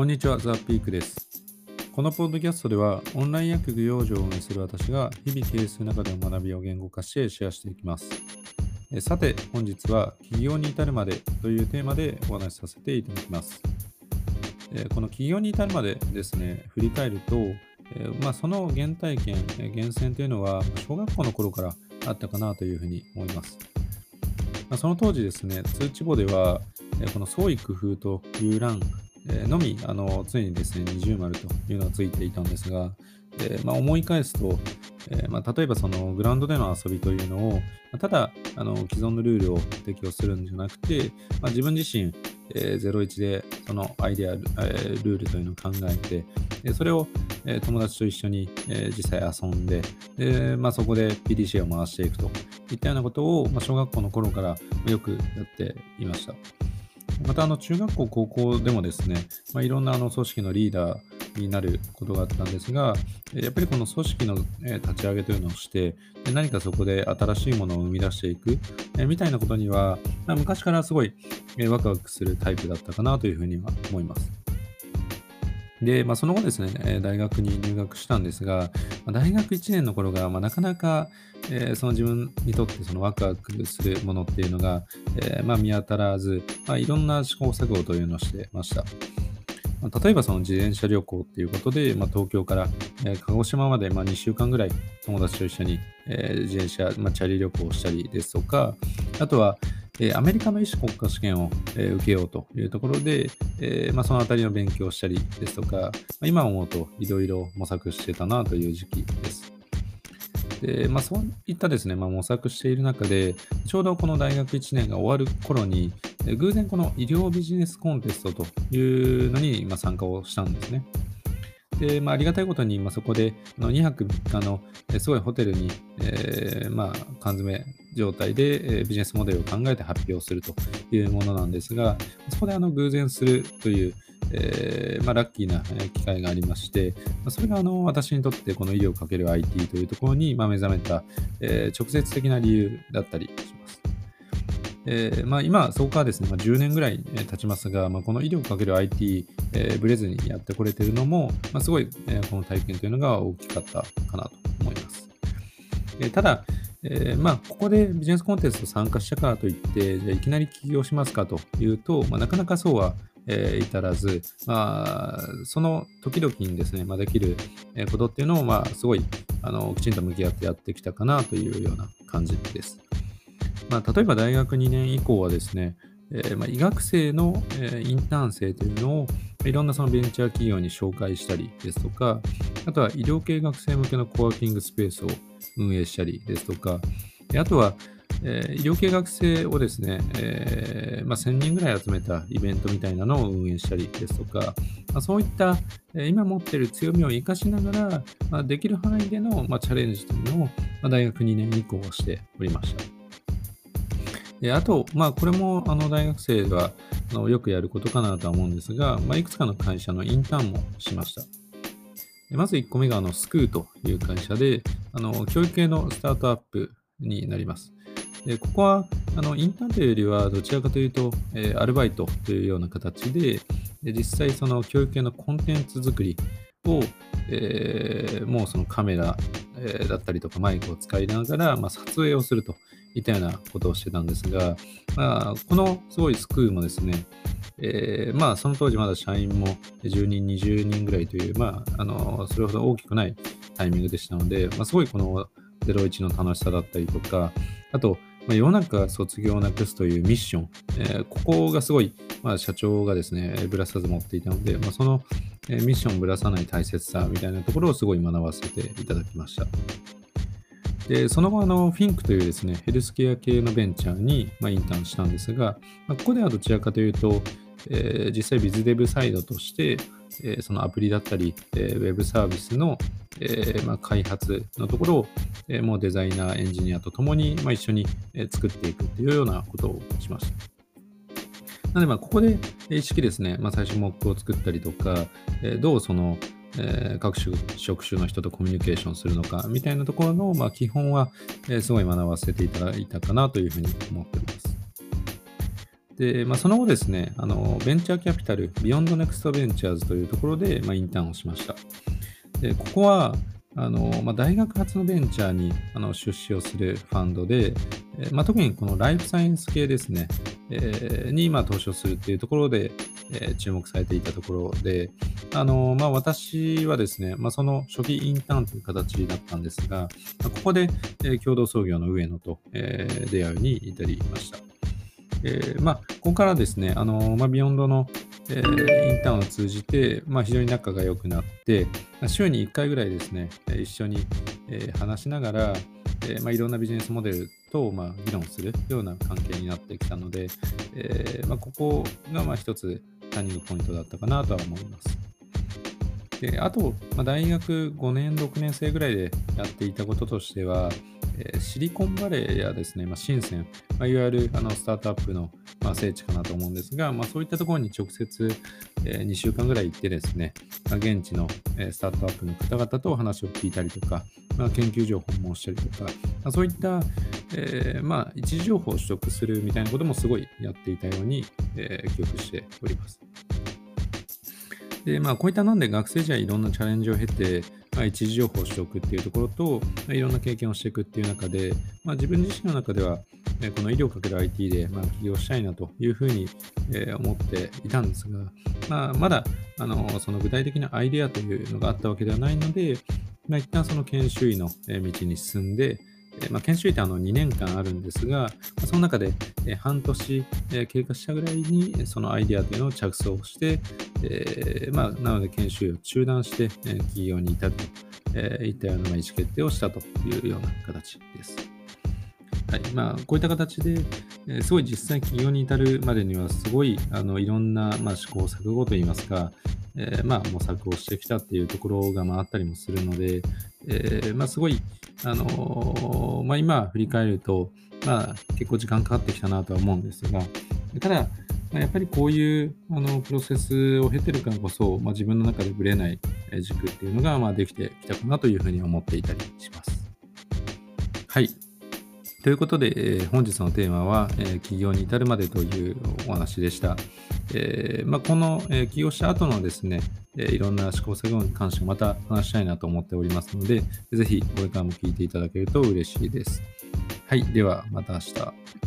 こんにちは、ザ・ピークです。このポッドキャストでは、オンライン薬局養生を運営する私が、日々経営する中での学びを言語化してシェアしていきます。さて、本日は、起業に至るまでというテーマでお話しさせていただきます。この起業に至るまでですね、振り返ると、まあ、その原体験、え源泉というのは、小学校の頃からあったかなというふうに思います。その当時ですね、通知簿では、この創意工夫という欄のみあの常にですね二重丸というのがついていたんですが、えー、まあ、思い返すと、えー、まあ、例えばそのグラウンドでの遊びというのを、ただあの既存のルールを適用するんじゃなくて、ま、自分自身、えー、01でそのアイデア、えー、ルールというのを考えて、それを、えー、友達と一緒に、えー、実際遊んで、でまあ、そこで PDC を回していくといったようなことを、まあ、小学校の頃からよくやっていました。またあの中学校、高校でもですね、まあ、いろんなあの組織のリーダーになることがあったんですが、やっぱりこの組織の立ち上げというのをして、何かそこで新しいものを生み出していくえみたいなことには、昔からすごいワクワクするタイプだったかなというふうには思います。で、まあ、その後ですね、大学に入学したんですが、大学1年の頃が、まあ、なかなか、えー、その自分にとってそのワクワクするものっていうのが、えー、まあ、見当たらず、まあ、いろんな試行錯誤というのをしてました。まあ、例えばその自転車旅行っていうことで、まあ、東京から、えー、鹿児島までまあ2週間ぐらい友達と一緒に、えー、自転車、まあ、チャリ旅行をしたりですとか、あとは、えアメリカの医師国家試験を、え受けようというところで、えまあ、そのあたりの勉強をしたりですとか、ま、今思うといろいろ模索してたなという時期です。で、まあ、そういったですね、まあ、模索している中で、ちょうどこの大学1年が終わる頃に、偶然この医療ビジネスコンテストというのに、ま参加をしたんですね。で、まあ、ありがたいことに、まあ、そこであの2泊3日のすごいホテルに、えー、まあ、缶詰状態で、ビジネスモデルを考えて発表するというものなんですが、そこであの偶然するという、えー、まあ、ラッキーな機会がありまして、それがあの私にとってこの医療かける IT というところに、ま目覚めた、えー、直接的な理由だったりします。えーまあ、今、そこからですね、まあ、10年ぐらい経ちますが、まあ、この医療かける IT、えー、ブレずにやってこれているのも、まあ、すごい、えー、この体験というのが大きかったかなと思います。えー、ただ、えー、まあ、ここでビジネスコンテンツ参加したからといって、じゃいきなり起業しますかというと、まあ、なかなかそうは、えー、至らず、まあ、その時々にですね、まあ、できることっていうのを、まあ、すごいあのきちんと向き合ってやってきたかなというような感じです。まあ、例えば大学2年以降はですね、えー、まあ、医学生の、えー、インターン生というのをいろんなそのベンチャー企業に紹介したりですとか、あとは医療系学生向けのコワーキングスペースを運営したりですとか、あとは、えー、医療系学生をですね、えーまあ、1000人ぐらい集めたイベントみたいなのを運営したりですとか、まあ、そういった、えー、今持っている強みを生かしながら、まあ、できる範囲での、まあ、チャレンジというのを、まあ、大学2年以降しておりました。であと、まあ、これもあの大学生があのよくやることかなとは思うんですが、まあ、いくつかの会社のインターンもしました。まず1個目があのスクーという会社で、あの教育系のスタートアップになります。でここはあのインターンというよりはどちらかというと、え、アルバイトというような形でで実際その教育系のコンテンツ作りを、えー、もうそのカメラ、え、だったりとかマイクを使いながら、まあ、撮影をするといったようなことをしてたんですが、まあ、このすごいスクールもですね、えー、まあその当時まだ社員も10人、20人ぐらいという、まあ、あのそれほど大きくないタイミングでしたので、まあ、すごいこの01の楽しさだったりとか、あと、まあ、世の中卒業をなくすというミッション、えー、ここがすごい、まあ、社長がですね、ぶらさず持っていたので、まあ、そのミッションをぶらさない大切さみたいなところをすごい学ばせていただきました。で、その後、あの、フィンクというですね、ヘルスケア系のベンチャーに、まあ、インターンしたんですが、まあ、ここではどちらかというと、えー、実際ビズデブサイドとして、えー、そのアプリだったり、えー、ウェブサービスの、えまあ、開発のところを、え、もうデザイナー、エンジニアと共に、まあ、一緒に、え、作っていくというようなことをしました。なので、まあ、ここで意識ですね、まあ、最初モックを作ったりとか、え、どうその、えー、各種職種の人とコミュニケーションするのかみたいなところの、まあ、基本は、え、すごい学ばせていただいたかなというふうに思っています。で、まあ、その後ですね、あのベンチャーキャピタル、 Beyond Next Ventures というところで、まあ、インターンをしました。でここはあのまあ、大学発のベンチャーにあの出資をするファンドで、えまあ、特にこのライフサイエンス系ですね、えー、に今投資をするっていうところで、えー、注目されていたところで、あのまあ、私はですね、まあ、その初期インターンという形だったんですが、ここで、えー、共同創業の上野と、えー、出会いに至りました。えーまあ、ここからですね、あのまあ、 Beyond のえー、インターンを通じて、まあ、非常に仲が良くなって、週に1回ぐらいですね、一緒に、えー、話しながら、えーまあ、いろんなビジネスモデルと、まあ、議論するような関係になってきたので、えーまあ、ここがまあ一つターニングポイントだったかなとは思います。であと、まあ、大学5年、6年生ぐらいでやっていたこととしては、えー、シリコンバレーやですね、まあ、深セン、まあ、いわゆるあのスタートアップの、まあ、聖地かなと思うんですが、まあ、そういったところに直接、えー、2週間ぐらい行ってですね、まあ、現地の、えー、スタートアップの方々とお話を聞いたりとか、まあ、研究所を訪問したりとか、まあ、そういった、えー、まあ、一時情報を取得するみたいなこともすごいやっていたように、えー、記憶しております。で、まあ、こういったなんで学生時代いろんなチャレンジを経て、まあ、一時情報をしておくっていうところと、ま、いろんな経験をしていくっていう中で、まあ、自分自身の中では、え、この医療かける IT で、ま、起業したいなというふうに、え、思っていたんですが、まあ、まだあのその具体的なアイデアというのがあったわけではないので、まあ、一旦その研修医の道に進んで、まあ、研修医ってあの2年間あるんですが、その中で半年経過したぐらいにそのアイデアというのを着想して、え、まあ、なので研修医を中断して企業に至るといったような意思決定をしたというような形です。はいまあ、こういった形で、えすごい実際企業に至るまでにはすごいあのいろんな、まあ、試行錯誤といいますか、えー、まあ、模索をしてきたっていうところが、まあ、あったりもするので、えー、まあ、すごい、あのー、まあ、今振り返ると、まあ、結構時間かかってきたなとは思うんですが、ただ、まあ、やっぱりこういうあのプロセスを経てるからこそ、まあ、自分の中でぶれない軸っていうのが、まあ、できてきたかなというふうに思っていたりします。はい。ということで、えー、本日のテーマは、えー、起業に至るまでというお話でした。えーまあ、この、えー、起業した後のですね、えー、いろんな試行錯誤に関してまた話したいなと思っておりますので、ぜひこれからも聞いていただけると嬉しいです。はい、ではまた明日。